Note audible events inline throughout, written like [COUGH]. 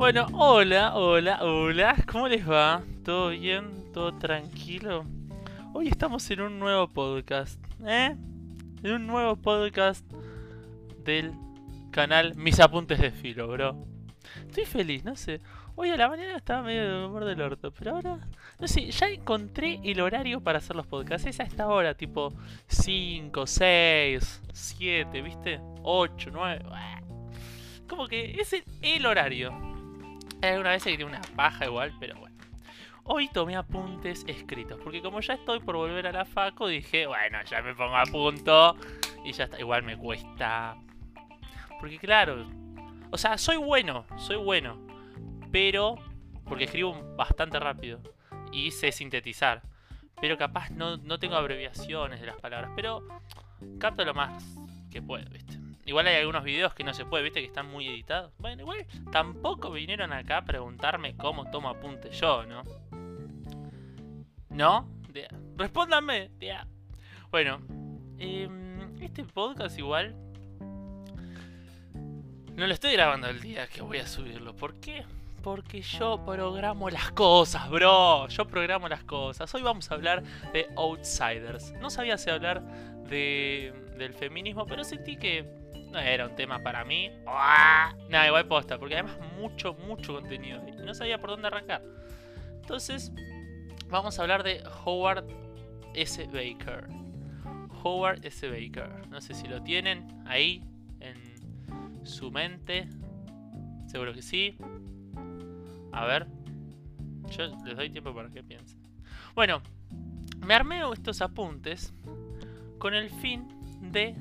Bueno, hola, hola, hola. ¿Cómo les va? ¿Todo bien? ¿Todo tranquilo? Hoy estamos en un nuevo podcast, ¿eh? En un nuevo podcast del canal Mis Apuntes de Filo, bro. Estoy feliz, no sé. Hoy a la mañana estaba medio de humor del orto, pero ahora, no sé, ya encontré el horario para hacer los podcasts. Es a esta hora, tipo 5, 6, 7, ¿viste? 8, 9. Como que es el, el horario. Alguna vez que tiene una paja igual, pero bueno. Hoy tomé apuntes escritos, porque como ya estoy por volver a la faco, dije, bueno, ya me pongo a punto y ya está. Igual me cuesta. Porque claro, o sea, soy bueno, soy bueno, pero porque escribo bastante rápido y sé sintetizar. Pero capaz no, no tengo abreviaciones de las palabras, pero capto lo más que puedo, ¿viste? Igual hay algunos videos que no se puede, ¿viste? Que están muy editados. Bueno, igual tampoco vinieron acá a preguntarme cómo tomo apuntes yo, ¿no? ¿No? De- Respóndanme. de- Bueno, em, este podcast igual no lo estoy grabando el día que voy a subirlo. ¿Por qué? Porque yo programo las cosas, bro. Yo programo las cosas. Hoy vamos a hablar de Outsiders. No sabía si hablar de, del feminismo, pero sentí que no era un tema para mí. ¡Ah! Nada, igual posta, porque además mucho, mucho contenido. Y no sabía por dónde arrancar. Entonces, vamos a hablar de Howard S. Baker. Howard S. Baker. No sé si lo tienen ahí en su mente. Seguro que sí. A ver. Yo les doy tiempo para que piensen. Bueno, me armé estos apuntes con el fin de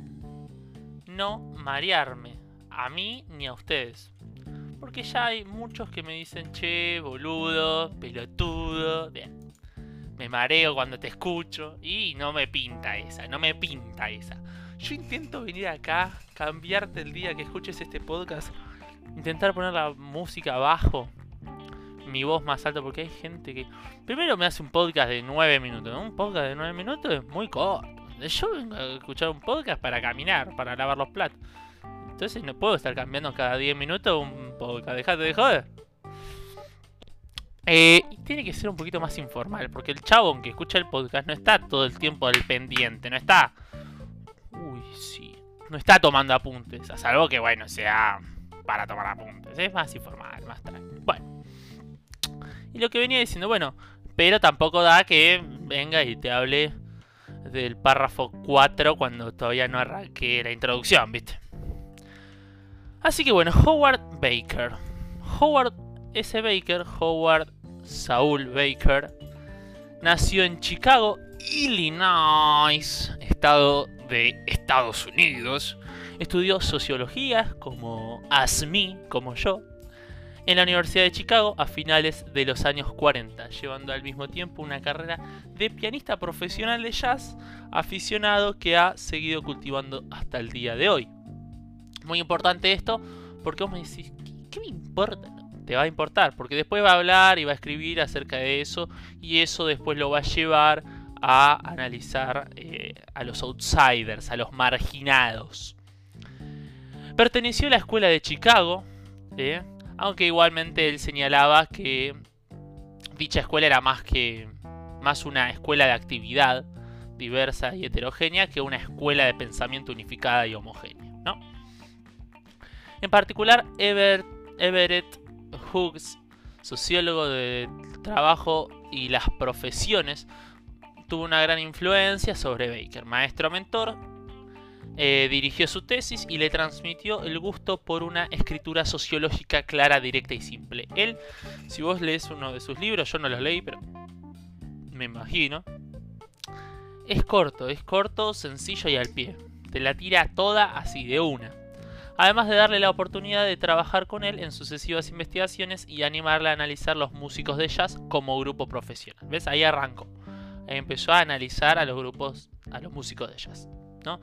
no marearme a mí ni a ustedes. Porque ya hay muchos que me dicen, che, boludo, pelotudo. Bien. Me mareo cuando te escucho y no me pinta esa, no me pinta esa. Yo intento venir acá, cambiarte el día que escuches este podcast, intentar poner la música abajo, mi voz más alta, porque hay gente que... Primero me hace un podcast de 9 minutos. Un podcast de 9 minutos es muy corto. Yo vengo a escuchar un podcast para caminar, para lavar los platos. Entonces no puedo estar cambiando cada 10 minutos un podcast. Dejate de joder. Eh, y tiene que ser un poquito más informal, porque el chabón que escucha el podcast no está todo el tiempo al pendiente, no está. Uy, sí. No está tomando apuntes, a salvo que, bueno, sea para tomar apuntes. Es más informal, más tranquilo. Bueno. Y lo que venía diciendo, bueno, pero tampoco da que venga y te hable del párrafo 4 cuando todavía no arranqué la introducción, ¿viste? Así que bueno, Howard Baker. Howard S. Baker, Howard Saul Baker, nació en Chicago, Illinois, estado de Estados Unidos. Estudió sociología, como ASMI, como yo, en la Universidad de Chicago a finales de los años 40, llevando al mismo tiempo una carrera de pianista profesional de jazz, aficionado que ha seguido cultivando hasta el día de hoy. Muy importante esto, porque vos me decís, ¿qué, me importa? Te va a importar, porque después va a hablar y va a escribir acerca de eso, y eso después lo va a llevar a analizar eh, a los outsiders, a los marginados. Perteneció a la escuela de Chicago, ¿eh? Aunque igualmente él señalaba que dicha escuela era más que más una escuela de actividad diversa y heterogénea que una escuela de pensamiento unificada y homogénea, ¿no? En particular, Ever- Everett Hughes, sociólogo de trabajo y las profesiones, tuvo una gran influencia sobre Baker, maestro mentor, eh, dirigió su tesis y le transmitió el gusto por una escritura sociológica clara, directa y simple. Él, si vos lees uno de sus libros, yo no los leí, pero me imagino, es corto, es corto, sencillo y al pie. Te la tira toda así de una. Además de darle la oportunidad de trabajar con él en sucesivas investigaciones y animarle a analizar los músicos de jazz como grupo profesional. ¿Ves? Ahí arrancó. Empezó a analizar a los grupos, a los músicos de jazz. ¿no?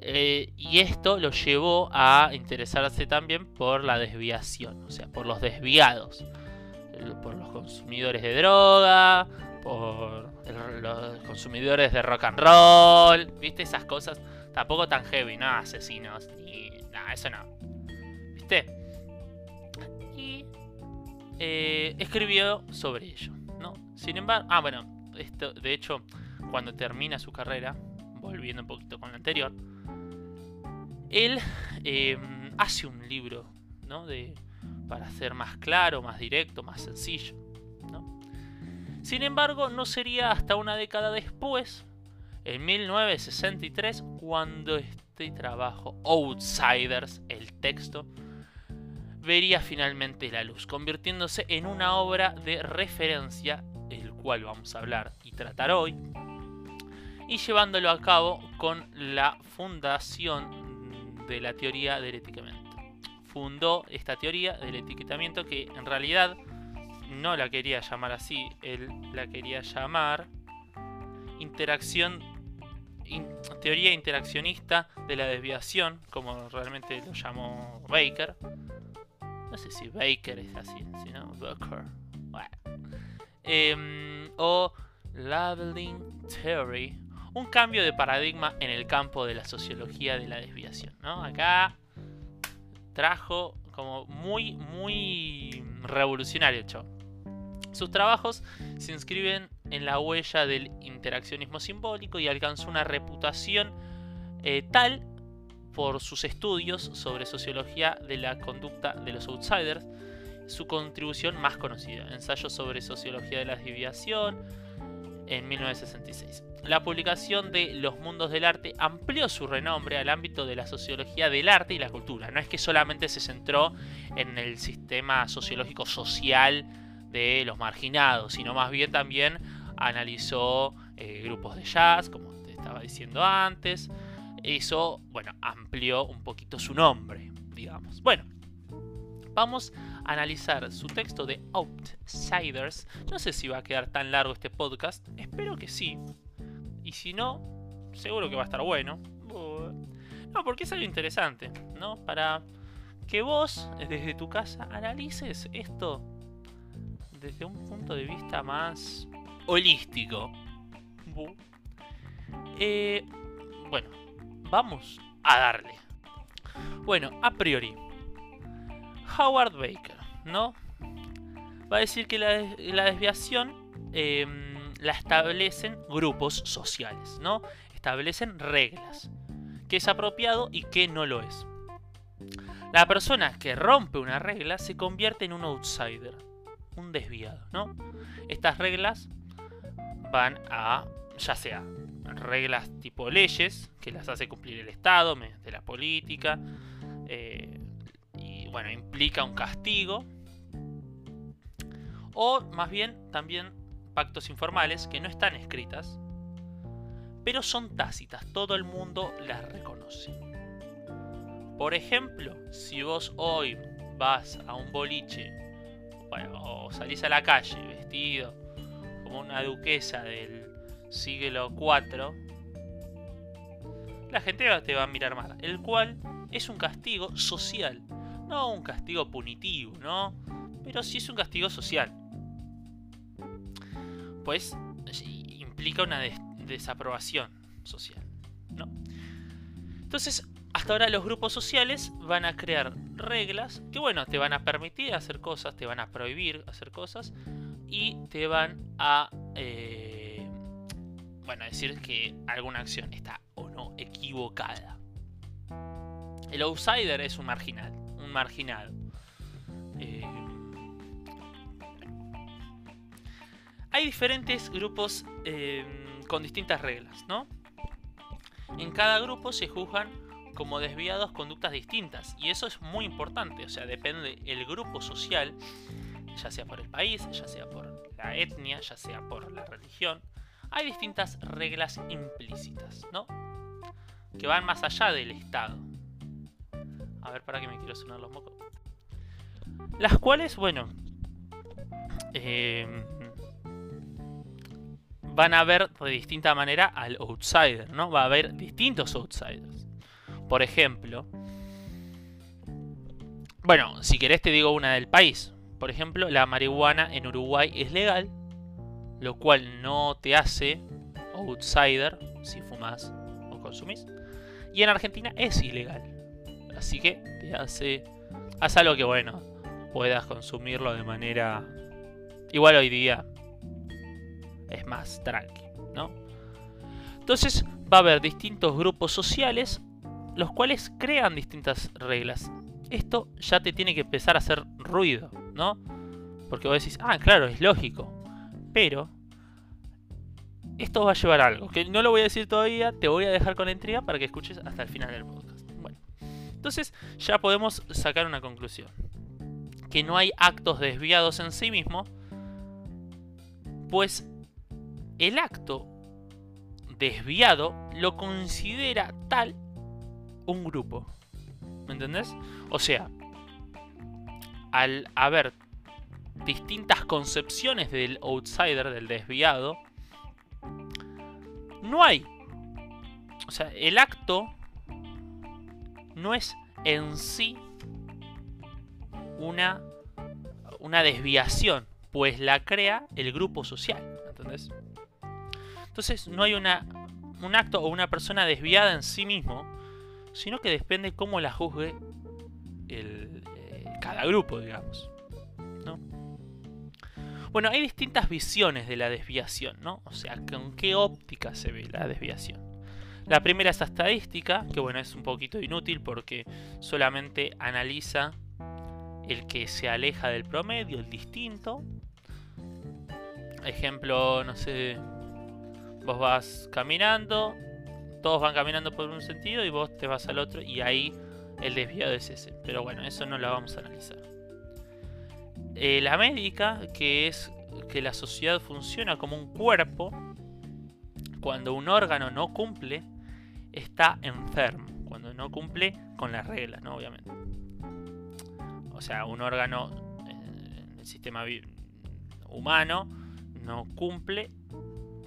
Eh, y esto lo llevó a interesarse también por la desviación, o sea, por los desviados, por los consumidores de droga, por los consumidores de rock and roll, ¿viste? Esas cosas tampoco tan heavy, no asesinos, ni nada, eso no, ¿viste? Y eh, escribió sobre ello. ¿no? Sin embargo, ah, bueno, esto, de hecho, cuando termina su carrera, volviendo un poquito con lo anterior, él em, hace un libro ¿no? de, para ser más claro, más directo, más sencillo. Sin embargo, no sería hasta una década después, en 1963, cuando este trabajo, Outsiders, el texto, vería finalmente la luz, convirtiéndose en una obra de referencia, el cual vamos a hablar y tratar hoy, y llevándolo a cabo con la fundación de la teoría del etiquetamiento. Fundó esta teoría del etiquetamiento que en realidad no la quería llamar así, él la quería llamar interacción teoría interaccionista de la desviación, como realmente lo llamó Baker, no sé si Baker es así, sino Baker. Em, o Labeling Theory. Un cambio de paradigma en el campo de la sociología de la desviación. ¿no? Acá trajo como muy, muy revolucionario hecho. Sus trabajos se inscriben en la huella del interaccionismo simbólico y alcanzó una reputación eh, tal por sus estudios sobre sociología de la conducta de los outsiders, su contribución más conocida, ensayo sobre sociología de la desviación en 1966. La publicación de Los Mundos del Arte amplió su renombre al ámbito de la sociología del arte y la cultura. No es que solamente se centró en el sistema sociológico social de los marginados, sino más bien también analizó eh, grupos de jazz, como te estaba diciendo antes, eso, bueno, amplió un poquito su nombre, digamos. Bueno, vamos a analizar su texto de Outsiders. No sé si va a quedar tan largo este podcast, espero que sí. Y si no, seguro que va a estar bueno. No, porque es algo interesante, ¿no? Para que vos, desde tu casa, analices esto desde un punto de vista más holístico. Eh, bueno, vamos a darle. Bueno, a priori, Howard Baker, ¿no? Va a decir que la, desviación em, la establecen grupos sociales, ¿no? Establecen reglas. ¿Qué es apropiado y qué no lo es? La persona que rompe una regla se convierte en un outsider, un desviado, ¿no? Estas reglas van a, ya sea reglas tipo leyes, que las hace cumplir el Estado mediante la política, eh, y bueno, implica un castigo, o más bien también pactos informales que no están escritas, pero son tácitas, todo el mundo las reconoce. Por ejemplo, si vos hoy vas a un boliche o salís a la calle vestido como una duquesa del siglo IV, la gente te va a mirar mal. El cual es un castigo social, no un castigo punitivo, ¿no? Pero sí es un castigo social. Pues implica una desaprobación social, ¿no? Entonces, hasta ahora los grupos sociales van a crear reglas que, bueno, te van a permitir hacer cosas, te van a prohibir hacer cosas y te van a... Eh, bueno, decir que alguna acción está o no equivocada. El outsider es un marginal, un marginado. Hay diferentes grupos eh, con distintas reglas, ¿no? En cada grupo se juzgan como desviados conductas distintas y eso es muy importante, o sea, depende el grupo social, ya sea por el país, ya sea por la etnia, ya sea por la religión, hay distintas reglas implícitas, ¿no? Que van más allá del Estado. A ver, para que me quiero sonar los mocos. Las cuales, bueno, eh, van a ver de distinta manera al outsider, ¿no? Va a haber distintos outsiders. Por ejemplo, bueno, si querés te digo una del país. Por ejemplo, la marihuana en Uruguay es legal, lo cual no te hace outsider si fumas o consumís. Y en Argentina es ilegal. Así que te hace. Haz algo que, bueno, puedas consumirlo de manera... Igual hoy día es más tranqui, ¿no? Entonces va a haber distintos grupos sociales los cuales crean distintas reglas. Esto ya te tiene que empezar a hacer ruido, ¿no? Porque vos decís, ah, claro, es lógico. Pero esto va a llevar a algo, que no lo voy a decir todavía, te voy a dejar con la intriga para que escuches hasta el final del podcast. Bueno, entonces ya podemos sacar una conclusión. Que no hay actos desviados en sí mismo, pues el acto desviado lo considera tal un grupo. ¿Me entendés? O sea, al haber distintas concepciones del outsider, del desviado, no hay. O sea, el acto no es en sí una, una desviación, pues la crea el grupo social. ¿Entendés? Entonces no hay una, un acto o una persona desviada en sí mismo, sino que depende cómo la juzgue el, eh, cada grupo, digamos. Bueno, hay distintas visiones de la desviación, ¿no? O sea, con qué óptica se ve la desviación. La primera es estadística, que bueno, es un poquito inútil porque solamente analiza el que se aleja del promedio, el distinto. Ejemplo, no sé, vos vas caminando, todos van caminando por un sentido y vos te vas al otro y ahí el desviado es ese. Pero bueno, eso no lo vamos a analizar. Eh, la médica, que es que la sociedad funciona como un cuerpo, cuando un órgano no cumple, está enfermo. Cuando no cumple con las reglas, ¿no? Obviamente. O sea, un órgano en el sistema humano no cumple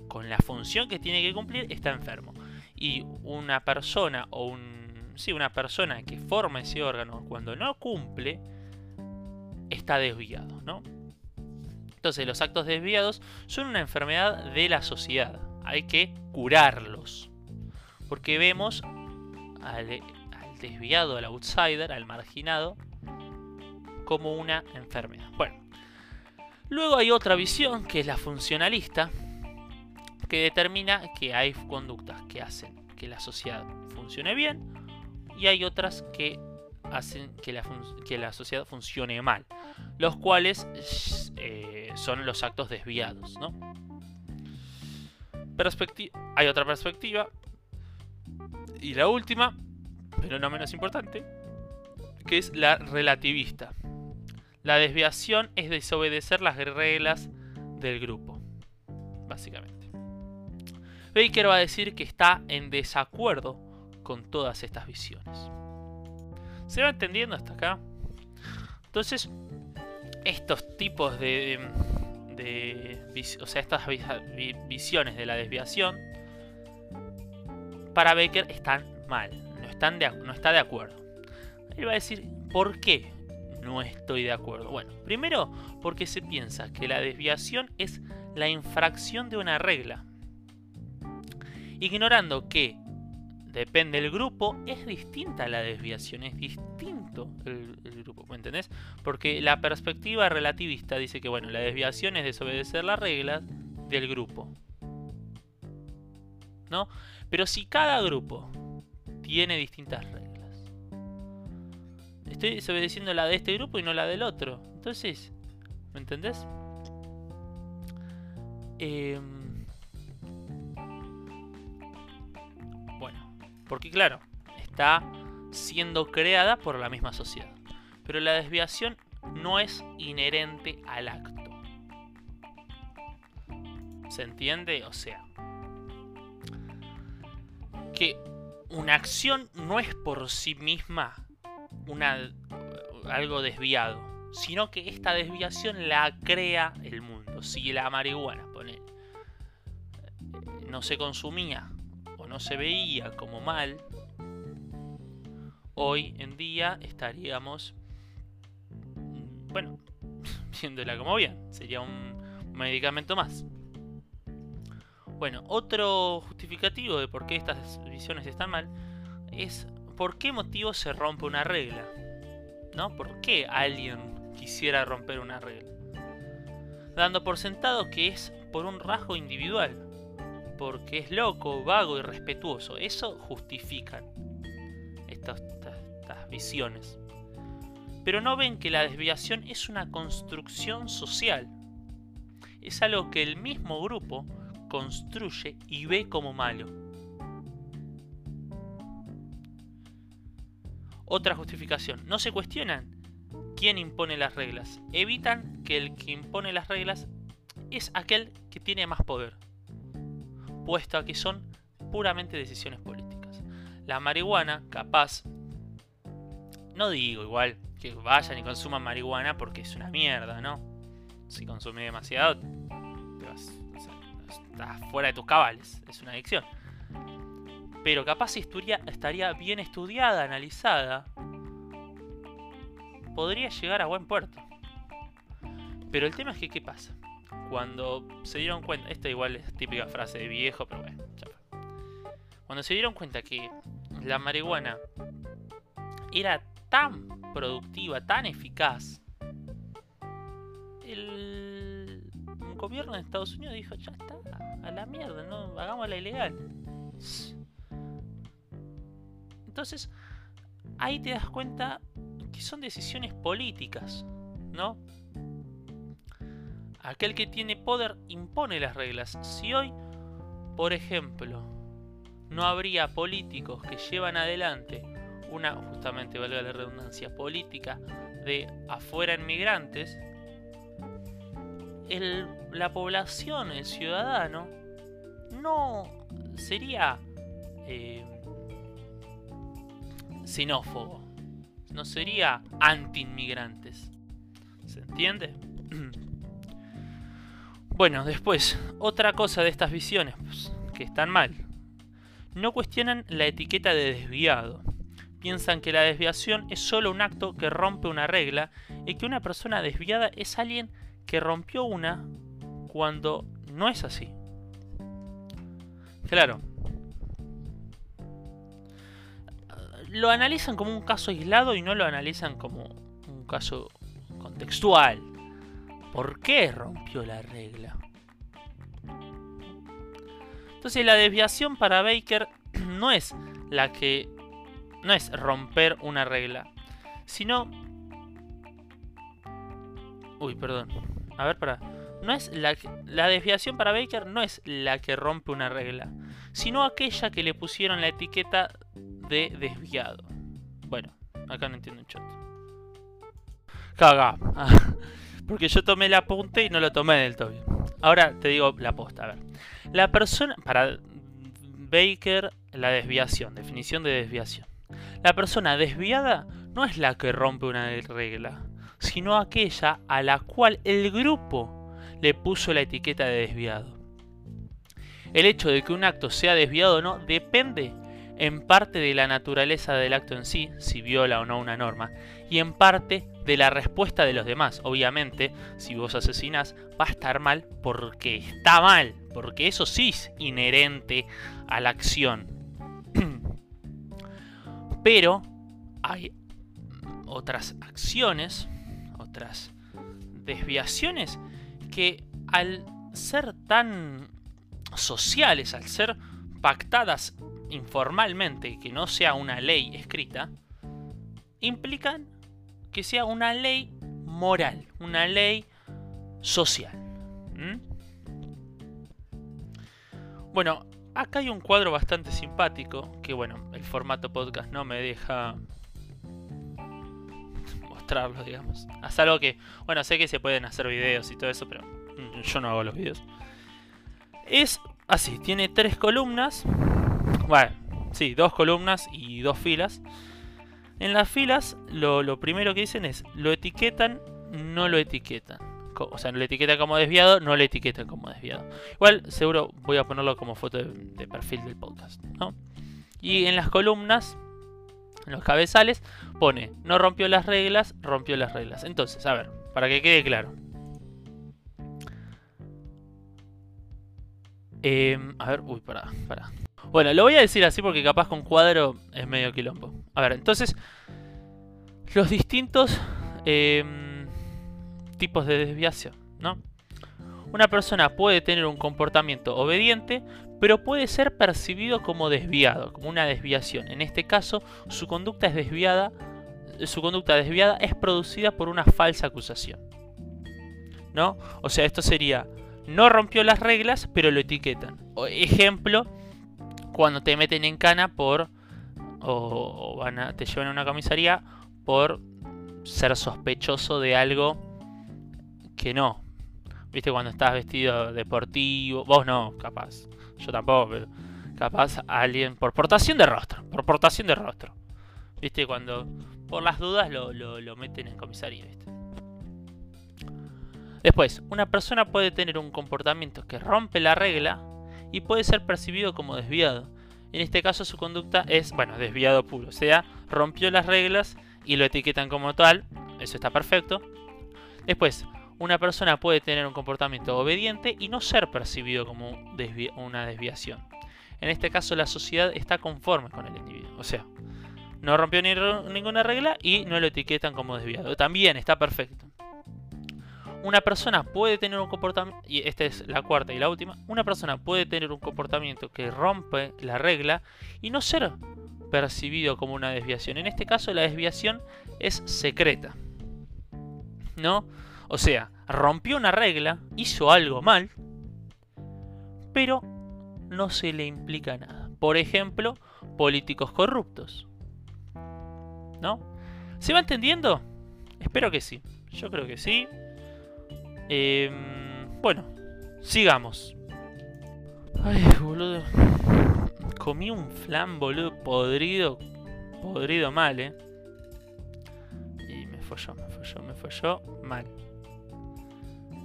con la función que tiene que cumplir, está enfermo. Y una persona o un. Sí, una persona que forma ese órgano cuando no cumple, está desviado, ¿no? Entonces los actos desviados son una enfermedad de la sociedad. Hay que curarlos. Porque vemos al, desviado, al outsider, al marginado, como una enfermedad. Bueno, luego hay otra visión que es la funcionalista, que determina que hay conductas que hacen que la sociedad funcione bien y hay otras que hacen que la, que la sociedad funcione mal, los cuales eh, son los actos desviados. ¿no? hay otra perspectiva, y la última, pero no menos importante, que es la relativista. La desviación es desobedecer las reglas del grupo, básicamente. Baker va a decir que está en desacuerdo con todas estas visiones. ¿Se va entendiendo hasta acá? Entonces, estos tipos de, o sea, estas visiones de la desviación, para Becker están mal, no, están de, no está de acuerdo. Él va a decir, ¿por qué no estoy de acuerdo? Bueno, primero porque se piensa que la desviación es la infracción de una regla, ignorando que depende del grupo, es distinta la desviación, es distinto el, grupo, ¿me entendés? Porque la perspectiva relativista dice que, bueno, la desviación es desobedecer las reglas del grupo. ¿No? Pero si cada grupo tiene distintas reglas, estoy desobedeciendo la de este grupo y no la del otro. Entonces, ¿me entendés? Eh, Porque claro, está siendo creada por la misma sociedad. Pero la desviación no es inherente al acto. ¿Se entiende? O sea, que una acción no es por sí misma una, algo desviado, sino que esta desviación la crea el mundo. Si la marihuana, pone, no se consumía no se veía como mal, hoy en día estaríamos, mm, bueno, [LAUGHS] viéndola como bien, sería un medicamento más. Bueno, otro justificativo de por qué estas visiones están mal es por qué motivo se rompe una regla. ¿No? ¿Por qué alguien quisiera romper una regla. Dando por sentado que es por un rasgo individual, porque es loco, vago y respetuoso. Eso justifican estas, estas visiones. Pero no ven que la desviación es una construcción social. Es algo que el mismo grupo construye y ve como malo. Otra justificación. No se cuestionan quién impone las reglas. Evitan que el que impone las reglas es aquel que tiene más poder. Puesto a que son puramente decisiones políticas. La marihuana, capaz, no digo igual que vayan y consuman marihuana porque es una mierda, ¿no? Si consume demasiado, estás fuera de tus cabales, es una adicción. Pero capaz si estaría bien estudiada, analizada, podría llegar a buen puerto. Pero el tema es que, ¿qué pasa? Cuando se dieron cuenta, esta igual es típica frase de viejo, pero bueno, Cuando se dieron cuenta que la marihuana era tan productiva, tan eficaz, el gobierno de Estados Unidos dijo, ya está, a la mierda, no hagámosla ilegal. Entonces, ahí te das cuenta que son decisiones políticas, ¿no? Aquel que tiene poder impone las reglas. Si hoy, por ejemplo, no habría políticos que llevan adelante una, justamente valga la redundancia, política de afuera inmigrantes, el, la población, el ciudadano, no sería eh, xenófobo. No sería anti-inmigrantes. ¿Se entiende? [CLEARS THROAT] bueno, después, otra cosa de estas visiones pues, que están mal. No cuestionan la etiqueta de desviado. Piensan que la desviación es solo un acto que rompe una regla y que una persona desviada es alguien que rompió una cuando no es así. Claro, lo analizan como un caso aislado y no lo analizan como un caso contextual. ¿Por qué rompió la regla? Entonces la desviación para Baker [CLEARS THROAT] no es la que no es romper una regla, sino Uy, perdón. A ver, para. No es la, la desviación para Baker no es la que rompe una regla, sino aquella que le pusieron la etiqueta de desviado. Bueno, acá no entiendo un shot. Caga. [LAUGHS] Porque yo tomé el apunte y no lo tomé del todo Ahora te digo la posta, a ver. La persona, para Baker, la desviación, definición de desviación. La persona desviada no es la que rompe una regla, sino aquella a la cual el grupo le puso la etiqueta de desviado. El hecho de que un acto sea desviado o no depende en parte de la naturaleza del acto en sí, si viola o no una norma, y en parte de la respuesta de los demás. Obviamente, si vos asesinás, va a estar mal porque está mal, porque eso sí es inherente a la acción. [CLEARS THROAT] Pero hay otras acciones, otras desviaciones que al ser tan sociales, al ser pactadas informalmente, que no sea una ley escrita, implican que sea una ley moral, una ley social. Bueno, acá hay un cuadro bastante simpático, que bueno, el formato podcast no me deja mostrarlo, digamos. Haz algo que, bueno, sé que se pueden hacer videos y todo eso, pero yo no hago los videos. Es así, tiene tres columnas bueno, sí, dos columnas y dos filas. En las filas, lo, primero que dicen es, lo etiquetan, no lo etiquetan. O sea, lo etiquetan como desviado, no lo etiquetan como desviado. Igual, seguro voy a ponerlo como foto de, perfil del podcast, ¿no? Y en las columnas, en los cabezales, pone, no rompió las reglas, rompió las reglas. Entonces, a ver, para que quede claro. Em, a ver, uy, para, para. Bueno, lo voy a decir así porque capaz con cuadro es medio quilombo. A ver, entonces, los distintos... Em, tipos de desviación, ¿no? Una persona puede tener un comportamiento obediente, pero puede ser percibido como desviado, como una desviación. En este caso, su conducta es desviada, su conducta desviada es producida por una falsa acusación. ¿No? O sea, esto sería no rompió las reglas, pero lo etiquetan. ejemplo, cuando te meten en cana por o, van te llevan a una comisaría por ser sospechoso de algo que no. ¿Viste? Cuando estás vestido deportivo. Vos no, capaz. Yo tampoco, pero capaz alguien. Por portación de rostro. Por portación de rostro. ¿Viste? Cuando por las dudas lo, lo meten en comisaría, ¿viste? Después, una persona puede tener un comportamiento que rompe la regla y puede ser percibido como desviado. En este caso su conducta es, bueno, desviado puro, o sea, rompió las reglas y lo etiquetan como tal, eso está perfecto. Después, una persona puede tener un comportamiento obediente y no ser percibido como una desviación. En este caso la sociedad está conforme con el individuo, o sea, no rompió ninguna regla y no lo etiquetan como desviado. También está perfecto. Una persona puede tener un comportamiento, y esta es la cuarta y la última, una persona puede tener un comportamiento que rompe la regla y no ser percibido como una desviación. En este caso la desviación es secreta. ¿No? O sea, rompió una regla, hizo algo mal, pero no se le implica nada. Por ejemplo, políticos corruptos. ¿No? ¿Se va entendiendo? Espero que sí. Yo creo que sí. Em, bueno, sigamos. Ay, boludo. Comí un flan, boludo, podrido. Podrido mal, eh. Y me folló, me folló, me folló mal.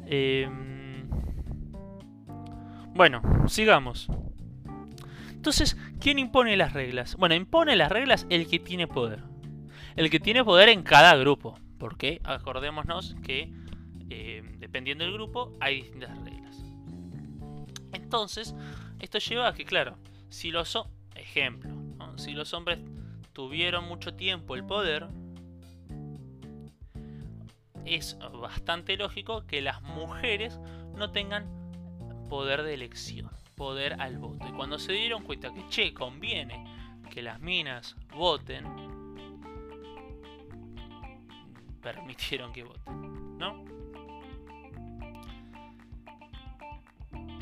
Em, bueno, sigamos. Entonces, ¿quién impone las reglas? Bueno, impone las reglas el que tiene poder. El que tiene poder en cada grupo. Porque acordémonos que eh, dependiendo del grupo, hay distintas reglas. Entonces, esto lleva a que, claro, si los, ejemplo, si los hombres tuvieron mucho tiempo el poder, es bastante lógico que las mujeres no tengan poder de elección, poder al voto. Y cuando se dieron cuenta que, che, conviene que las minas voten, permitieron que voten, ¿no?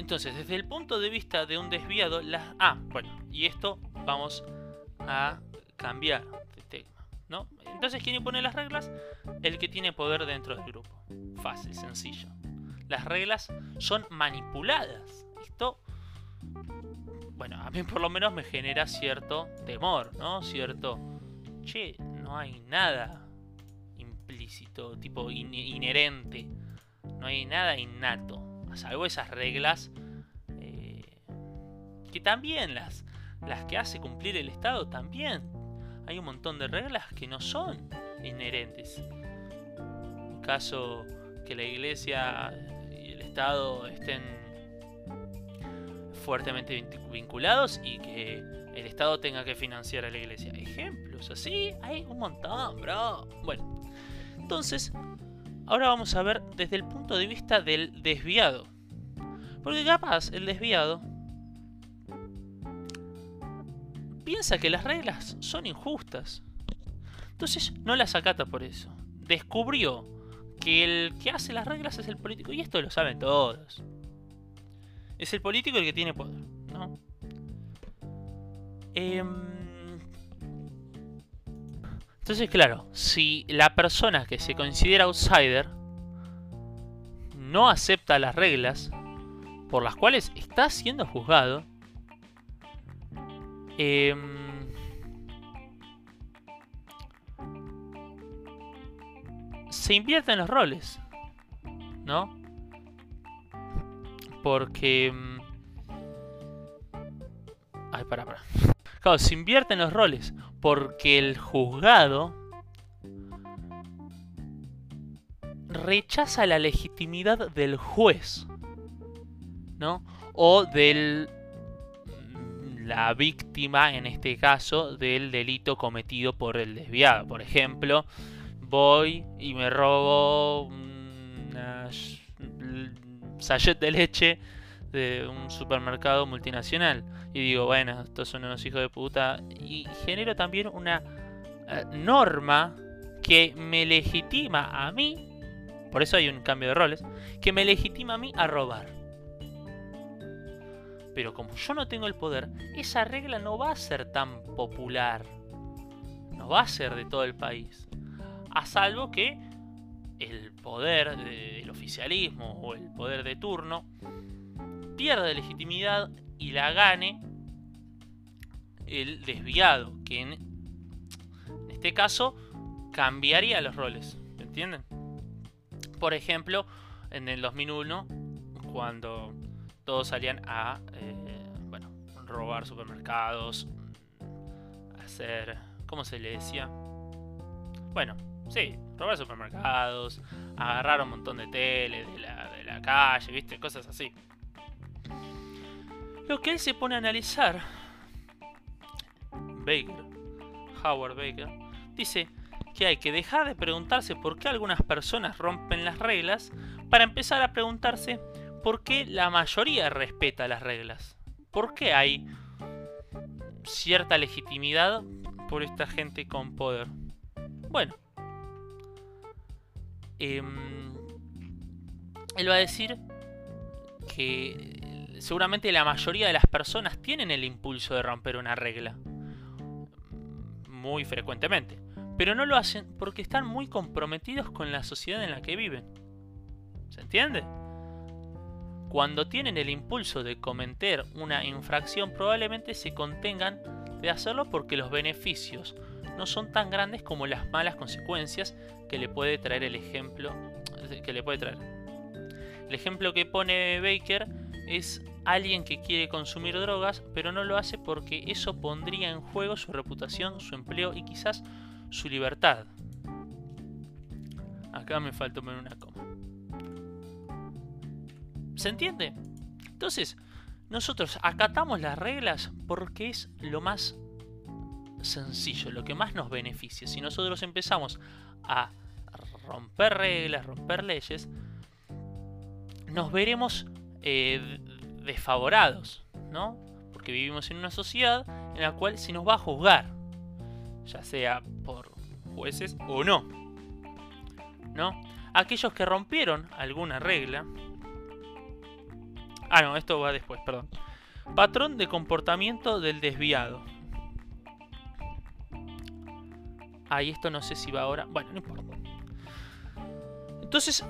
Entonces, desde el punto de vista de un desviado, las... Ah, bueno, y esto vamos a cambiar de tema, ¿no? Entonces, ¿quién impone las reglas? El que tiene poder dentro del grupo. Fácil, sencillo. Las reglas son manipuladas. Esto, bueno, a mí por lo menos me genera cierto temor, ¿no? Cierto, che, no hay nada implícito, tipo inherente. No hay nada innato salvo esas reglas eh, que también las, las que hace cumplir el Estado también. Hay un montón de reglas que no son inherentes. En caso que la iglesia y el Estado estén fuertemente vinculados y que el Estado tenga que financiar a la iglesia. Ejemplos así, hay un montón, bro. Bueno, entonces Ahora vamos a ver desde el punto de vista del desviado. Porque capaz el desviado piensa que las reglas son injustas. Entonces no las acata por eso. Descubrió que el que hace las reglas es el político. Y esto lo saben todos. Es el político el que tiene poder, ¿no? Em, entonces, claro, si la persona que se considera outsider no acepta las reglas por las cuales está siendo juzgado, em, se invierten los roles, ¿no? Porque... Em, ay, para, para. Claro, se invierten los roles porque el juzgado rechaza la legitimidad del juez, ¿no? O del la víctima, en este caso, del delito cometido por el desviado. Por ejemplo, voy y me robo una sachet de leche de un supermercado multinacional. Y digo, bueno, estos son unos hijos de puta. Y genero también una eh, norma que me legitima a mí, por eso hay un cambio de roles, que me legitima a mí a robar. Pero como yo no tengo el poder, esa regla no va a ser tan popular. No va a ser de todo el país. A salvo que el poder del oficialismo o el poder de turno pierda legitimidad y la gane el desviado, que en, este caso cambiaría los roles, ¿me entienden? Por ejemplo, en el 2001, cuando todos salían a, eh, bueno, robar supermercados, hacer, ¿cómo se le decía? Bueno, sí, robar supermercados, agarrar un montón de tele de la, de la calle, ¿viste? Cosas así. Lo que él se pone a analizar, Baker, Howard Baker, dice que hay que dejar de preguntarse por qué algunas personas rompen las reglas para empezar a preguntarse por qué la mayoría respeta las reglas. ¿Por qué hay cierta legitimidad por esta gente con poder? Bueno, em, él va a decir que seguramente la mayoría de las personas tienen el impulso de romper una regla. Muy frecuentemente. Pero no lo hacen porque están muy comprometidos con la sociedad en la que viven. ¿Se entiende? Cuando tienen el impulso de cometer una infracción probablemente se contengan de hacerlo porque los beneficios no son tan grandes como las malas consecuencias que le puede traer el ejemplo que le puede traer. El ejemplo que pone Baker es alguien que quiere consumir drogas, pero no lo hace porque eso pondría en juego su reputación, su empleo y quizás su libertad. Acá me faltó poner una coma. ¿Se entiende? Entonces, nosotros acatamos las reglas porque es lo más sencillo, lo que más nos beneficia. Si nosotros empezamos a romper reglas, romper leyes, nos veremos eh, desfavorados, ¿no? Porque vivimos en una sociedad en la cual se nos va a juzgar, ya sea por jueces o no, ¿no? Aquellos que rompieron alguna regla. Ah, no, esto va después, perdón. Patrón de comportamiento del desviado. Ahí esto no sé si va ahora. Bueno, no importa. Entonces,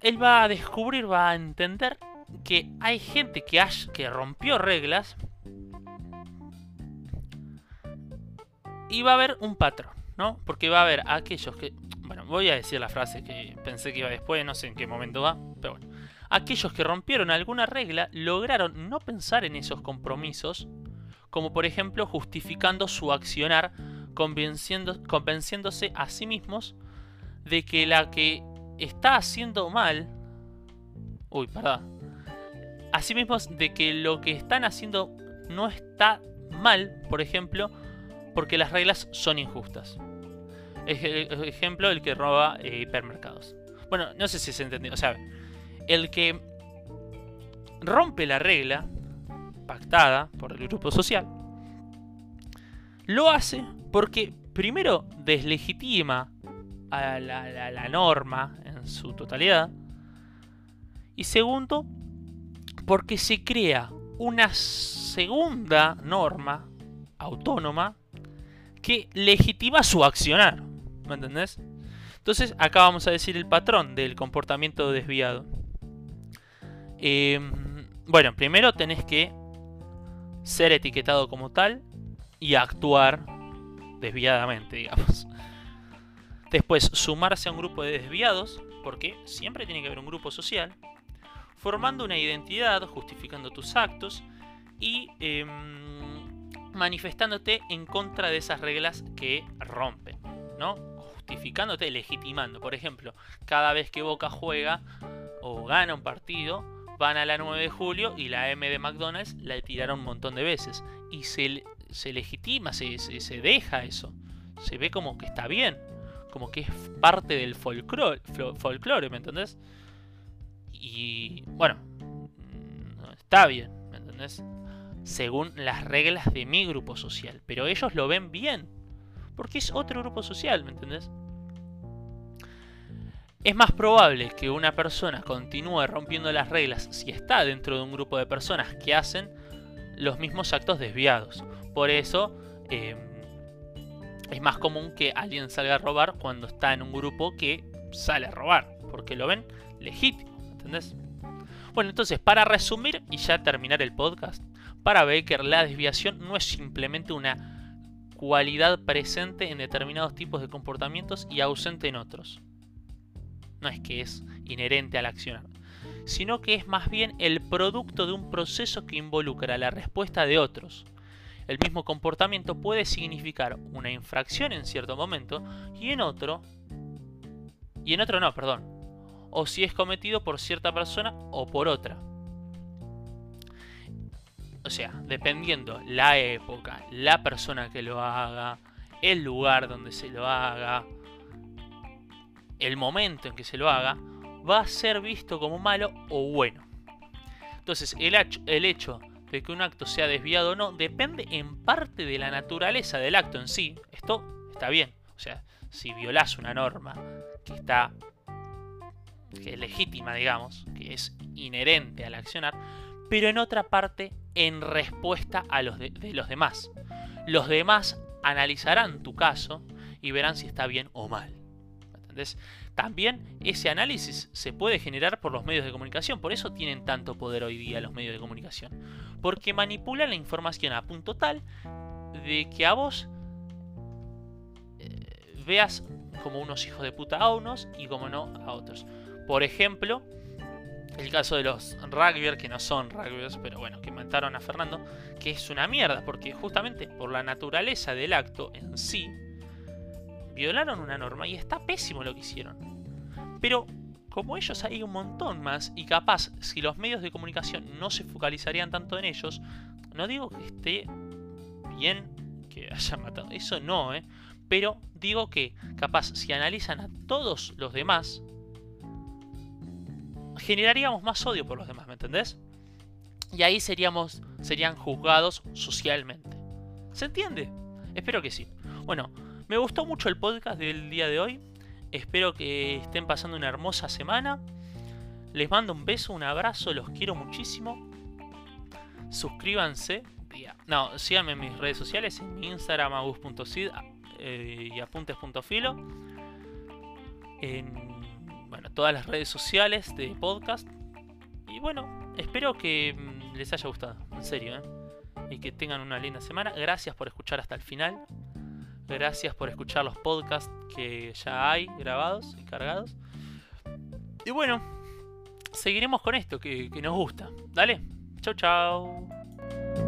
él va a descubrir, va a entender que hay gente que, que rompió reglas y va a haber un patrón, ¿no? Porque va a haber aquellos que... Bueno, voy a decir la frase que pensé que iba después, no sé en qué momento va, pero bueno. Aquellos que rompieron alguna regla lograron no pensar en esos compromisos, como por ejemplo justificando su accionar, convenciéndose a sí mismos de que la que está haciendo mal... Uy, perdón Asimismo, de que lo que están haciendo no está mal, por ejemplo, porque las reglas son injustas. Ejemplo, el que roba eh, hipermercados. Bueno, no sé si se entendió. O sea, el que rompe la regla pactada por el grupo social, lo hace porque primero deslegitima a la norma en su totalidad y segundo porque se crea una segunda norma autónoma que legitima su accionar. ¿Me entendés? Entonces, acá vamos a decir el patrón del comportamiento desviado. Em, bueno, primero tenés que ser etiquetado como tal y actuar desviadamente, digamos. Después, sumarse a un grupo de desviados, porque siempre tiene que haber un grupo social formando una identidad, justificando tus actos y em, manifestándote en contra de esas reglas que rompen, ¿no? Justificándote, legitimando. Por ejemplo, cada vez que Boca juega o gana un partido, van a la 9 de julio y la M de McDonald's la tiraron un montón de veces. Y se, se legitima, se, se, deja eso. Se ve como que está bien. Como que es parte del folclore, folclore ¿me entendés? Y bueno, está bien, ¿me entendés? Según las reglas de mi grupo social. Pero ellos lo ven bien. Porque es otro grupo social, ¿me entendés? Es más probable que una persona continúe rompiendo las reglas si está dentro de un grupo de personas que hacen los mismos actos desviados. Por eso em, es más común que alguien salga a robar cuando está en un grupo que sale a robar, porque lo ven legítimo, ¿entendés? Bueno, entonces, para resumir y ya terminar el podcast, para Baker la desviación no es simplemente una cualidad presente en determinados tipos de comportamientos y ausente en otros no es que es inherente al accionar, sino que es más bien el producto de un proceso que involucra la respuesta de otros. El mismo comportamiento puede significar una infracción en cierto momento y en otro y en otro no, perdón. O si es cometido por cierta persona o por otra. O sea, dependiendo la época, la persona que lo haga, el lugar donde se lo haga, el momento en que se lo haga, va a ser visto como malo o bueno. Entonces, el, el hecho de que un acto sea desviado o no depende en parte de la naturaleza del acto en sí. Esto está bien. O sea, si violas una norma que está que es legítima, digamos, que es inherente al accionar, pero en otra parte en respuesta a los de los demás. Los demás analizarán tu caso y verán si está bien o mal. También ese análisis se puede generar por los medios de comunicación, por eso tienen tanto poder hoy día los medios de comunicación, porque manipulan la información a punto tal de que a vos eh, veas como unos hijos de puta a unos y como no a otros. Por ejemplo, el caso de los rugbyers, que no son rugbyers, pero bueno, que mataron a Fernando, que es una mierda, porque justamente por la naturaleza del acto en sí, violaron una norma y está pésimo lo que hicieron. Pero como ellos hay un montón más y capaz si los medios de comunicación no se focalizarían tanto en ellos, no digo que esté bien que hayan matado, eso no, ¿eh? Pero digo que capaz si analizan a todos los demás, generaríamos más odio por los demás, ¿me entendés? Y ahí seríamos, serían juzgados socialmente. ¿Se entiende? Espero que sí. Bueno, me gustó mucho el podcast del día de hoy. Espero que estén pasando una hermosa semana. Les mando un beso, un abrazo, los quiero muchísimo. Suscríbanse. No, síganme en mis redes sociales, en mi Instagram agus.sid eh, y apuntes.filo. En todas las redes sociales de podcast. Y bueno, espero que mm, les haya gustado, en serio, ¿eh? Y que tengan una linda semana. Gracias por escuchar hasta el final. Gracias por escuchar los podcasts que ya hay grabados y cargados. Y bueno, seguiremos con esto que, que nos gusta. Dale, chau chau.